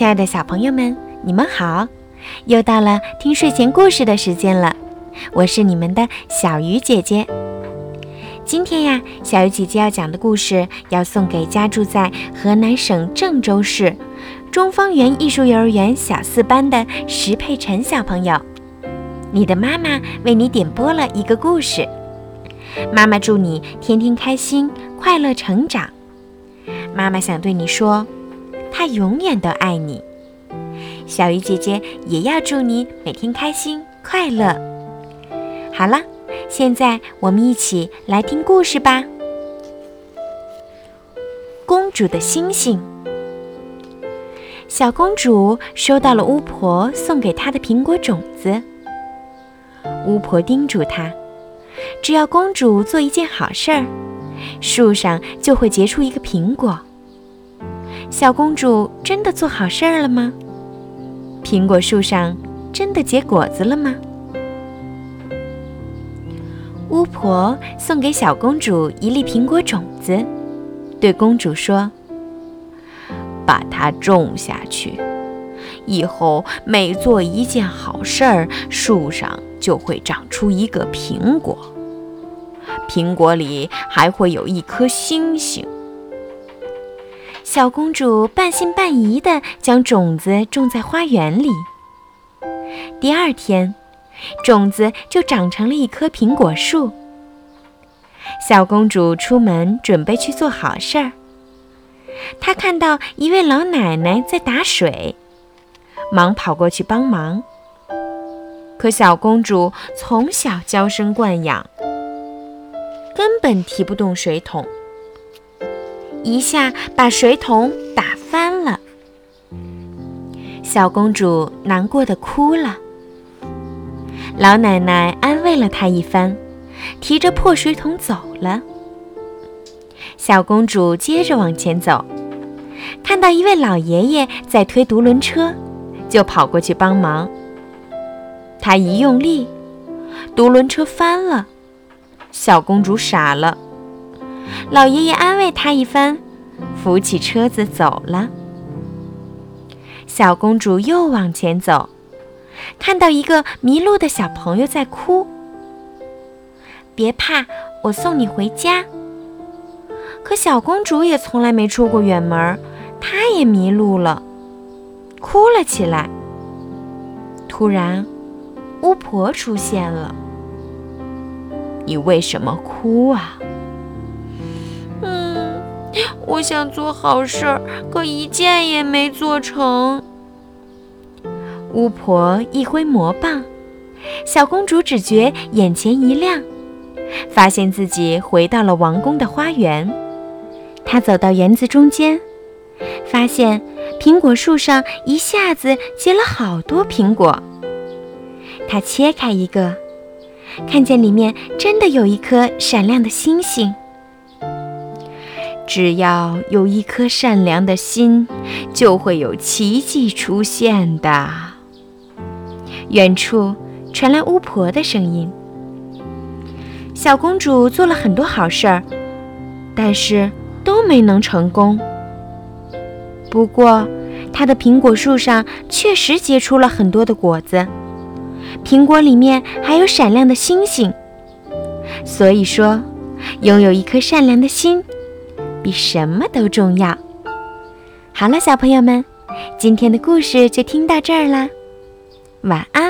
亲爱的小朋友们，你们好！又到了听睡前故事的时间了，我是你们的小鱼姐姐。今天呀，小鱼姐姐要讲的故事要送给家住在河南省郑州市中方园艺术幼儿园小四班的石佩晨小朋友。你的妈妈为你点播了一个故事，妈妈祝你天天开心，快乐成长。妈妈想对你说。他永远都爱你，小鱼姐姐也要祝你每天开心快乐。好了，现在我们一起来听故事吧。公主的星星。小公主收到了巫婆送给她的苹果种子。巫婆叮嘱她，只要公主做一件好事儿，树上就会结出一个苹果。小公主真的做好事儿了吗？苹果树上真的结果子了吗？巫婆送给小公主一粒苹果种子，对公主说：“把它种下去，以后每做一件好事儿，树上就会长出一个苹果，苹果里还会有一颗星星。”小公主半信半疑地将种子种在花园里。第二天，种子就长成了一棵苹果树。小公主出门准备去做好事儿。她看到一位老奶奶在打水，忙跑过去帮忙。可小公主从小娇生惯养，根本提不动水桶。一下把水桶打翻了，小公主难过的哭了。老奶奶安慰了她一番，提着破水桶走了。小公主接着往前走，看到一位老爷爷在推独轮车，就跑过去帮忙。她一用力，独轮车翻了，小公主傻了。老爷爷安慰她一番，扶起车子走了。小公主又往前走，看到一个迷路的小朋友在哭。别怕，我送你回家。可小公主也从来没出过远门，她也迷路了，哭了起来。突然，巫婆出现了。你为什么哭啊？我想做好事儿，可一件也没做成。巫婆一挥魔棒，小公主只觉眼前一亮，发现自己回到了王宫的花园。她走到园子中间，发现苹果树上一下子结了好多苹果。她切开一个，看见里面真的有一颗闪亮的星星。只要有一颗善良的心，就会有奇迹出现的。远处传来巫婆的声音：“小公主做了很多好事儿，但是都没能成功。不过，她的苹果树上确实结出了很多的果子，苹果里面还有闪亮的星星。所以说，拥有一颗善良的心。”比什么都重要。好了，小朋友们，今天的故事就听到这儿啦，晚安。